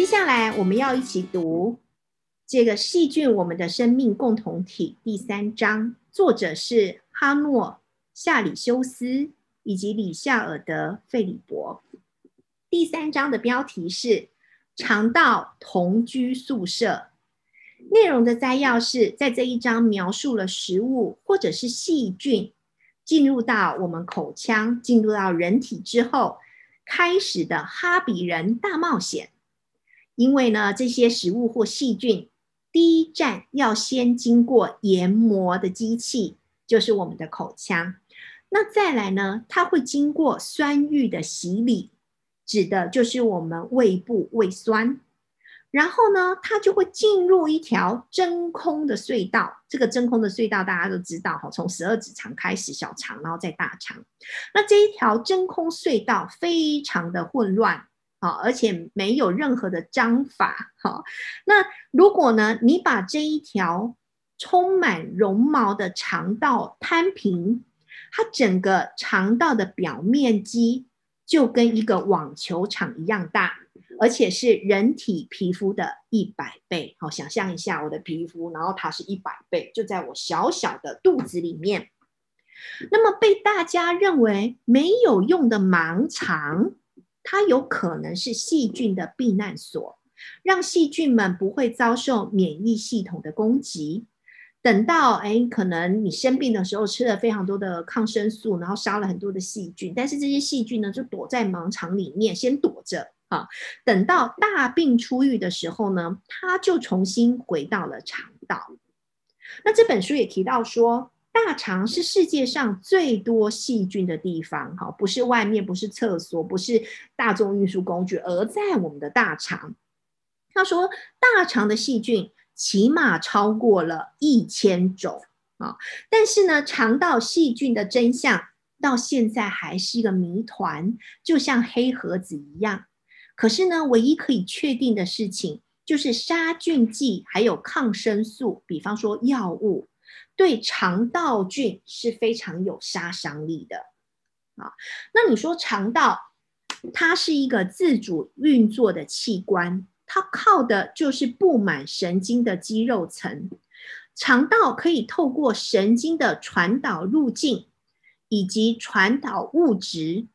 接下来我们要一起读这个细菌我们的生命共同体第三章，作者是哈诺夏里修斯以及里夏尔德费里伯。第三章的标题是肠道同居宿舍。内容的摘要是在这一章描述了食物或者是细菌进入到我们口腔、进入到人体之后开始的哈比人大冒险。因为呢，这些食物或细菌第一站要先经过研磨的机器，就是我们的口腔。那再来呢，它会经过酸浴的洗礼，指的就是我们胃部胃酸。然后呢，它就会进入一条真空的隧道。这个真空的隧道大家都知道哈，从十二指肠开始，小肠，然后再大肠。那这一条真空隧道非常的混乱啊，而且没有任何的章法哈。那如果呢，你把这一条充满绒毛的肠道摊平，它整个肠道的表面积就跟一个网球场一样大。而且是人体皮肤的一百倍，好，想象一下我的皮肤，然后它是一百倍，就在我小小的肚子里面。那么被大家认为没有用的盲肠，它有可能是细菌的避难所，让细菌们不会遭受免疫系统的攻击。等到哎，可能你生病的时候吃了非常多的抗生素，然后杀了很多的细菌，但是这些细菌呢，就躲在盲肠里面，先躲着。啊，等到大病初愈的时候呢，它就重新回到了肠道。那这本书也提到说，大肠是世界上最多细菌的地方。哈，不是外面，不是厕所，不是大众运输工具，而在我们的大肠。他说，大肠的细菌起码超过了一千种啊。但是呢，肠道细菌的真相到现在还是一个谜团，就像黑盒子一样。可是呢，唯一可以确定的事情就是杀菌剂还有抗生素，比方说药物，对肠道菌是非常有杀伤力的啊。那你说肠道它是一个自主运作的器官，它靠的就是布满神经的肌肉层。肠道可以透过神经的传导路径以及传导物质，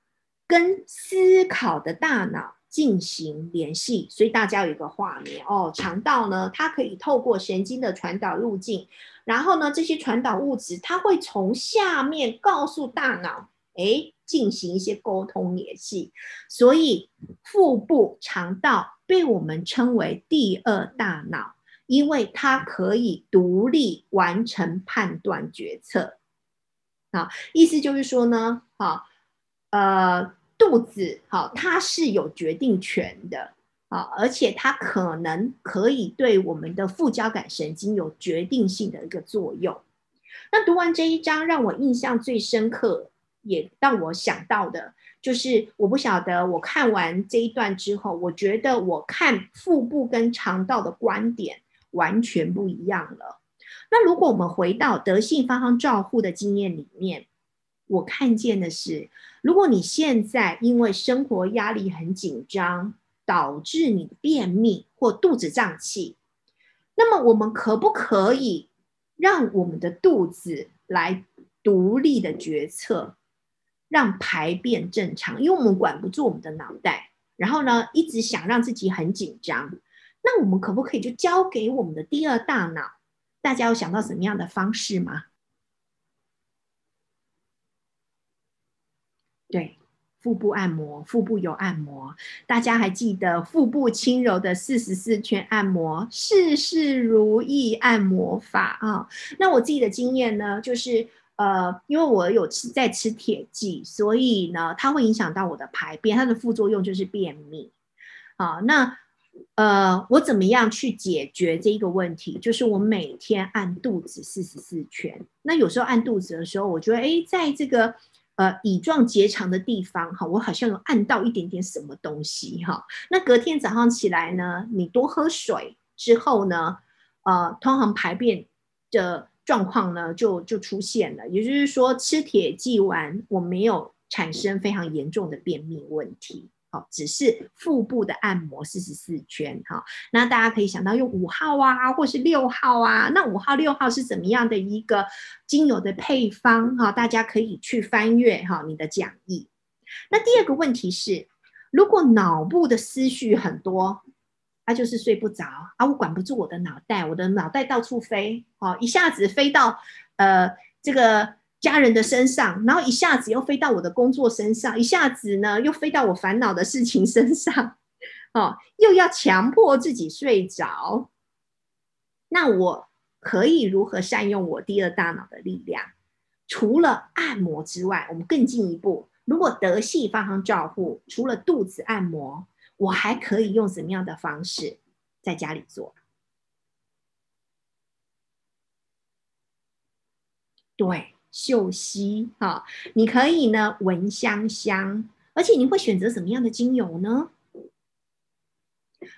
跟思考的大脑。进行联系，所以大家有一个画面哦。肠道呢，它可以透过神经的传导路径，然后呢，这些传导物质它会从下面告诉大脑，哎，进行一些沟通联系。所以腹部肠道被我们称为第二大脑，因为它可以独立完成判断决策。好，意思就是说呢，好，呃。肚子好，它是有决定权的啊，而且它可能可以对我们的副交感神经有决定性的一个作用。那读完这一章，让我印象最深刻，也让我想到的，就是我不晓得我看完这一段之后，我觉得我看腹部跟肠道的观点完全不一样了。那如果我们回到德性方方照护的经验里面。我看见的是，如果你现在因为生活压力很紧张，导致你便秘或肚子胀气，那么我们可不可以让我们的肚子来独立的决策，让排便正常？因为我们管不住我们的脑袋，然后呢，一直想让自己很紧张，那我们可不可以就交给我们的第二大脑？大家有想到什么样的方式吗？对，腹部按摩，腹部有按摩，大家还记得腹部轻柔的四十四圈按摩，事事如意按摩法啊？那我自己的经验呢，就是呃，因为我有吃在吃铁剂，所以呢，它会影响到我的排便，它的副作用就是便秘啊。那呃，我怎么样去解决这一个问题？就是我每天按肚子四十四圈。那有时候按肚子的时候，我觉得哎，在这个。呃，乙状结肠的地方，哈，我好像有按到一点点什么东西，哈。那隔天早上起来呢，你多喝水之后呢，呃，通常排便的状况呢就就出现了。也就是说，吃铁剂完，我没有产生非常严重的便秘问题。好，只是腹部的按摩四十四圈，哈，那大家可以想到用五号啊，或是六号啊，那五号、六号是怎么样的一个精油的配方？哈，大家可以去翻阅哈你的讲义。那第二个问题是，如果脑部的思绪很多，他就是睡不着啊，我管不住我的脑袋，我的脑袋到处飞，哦，一下子飞到呃这个。家人的身上，然后一下子又飞到我的工作身上，一下子呢又飞到我烦恼的事情身上，哦，又要强迫自己睡着。那我可以如何善用我第二大脑的力量？除了按摩之外，我们更进一步，如果德系方向照护，除了肚子按摩，我还可以用什么样的方式在家里做？对。嗅吸哈，你可以呢闻香香，而且你会选择什么样的精油呢？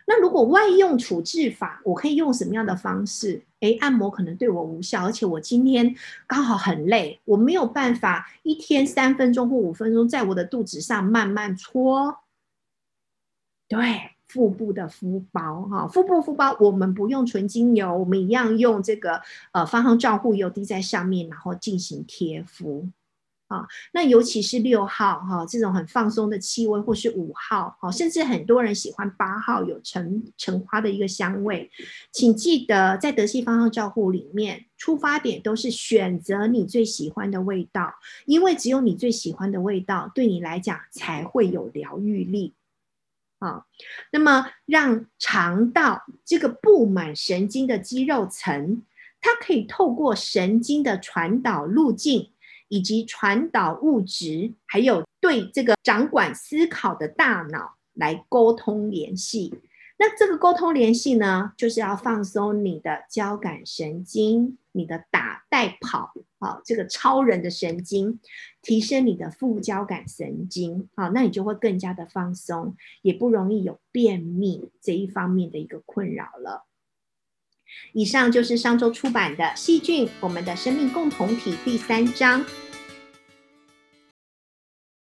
那如果外用处置法，我可以用什么样的方式？诶，按摩可能对我无效，而且我今天刚好很累，我没有办法一天三分钟或五分钟在我的肚子上慢慢搓。对。腹部的敷包，哈，腹部敷包，我们不用纯精油，我们一样用这个呃芳香照护油滴在上面，然后进行贴敷，啊，那尤其是六号哈，这种很放松的气味，或是五号，哈，甚至很多人喜欢八号有橙橙花的一个香味，请记得在德系芳香照护里面，出发点都是选择你最喜欢的味道，因为只有你最喜欢的味道，对你来讲才会有疗愈力。啊，那么让肠道这个布满神经的肌肉层，它可以透过神经的传导路径，以及传导物质，还有对这个掌管思考的大脑来沟通联系。那这个沟通联系呢，就是要放松你的交感神经，你的打带跑啊，这个超人的神经，提升你的副交感神经啊，那你就会更加的放松，也不容易有便秘这一方面的一个困扰了。以上就是上周出版的《细菌：我们的生命共同体》第三章。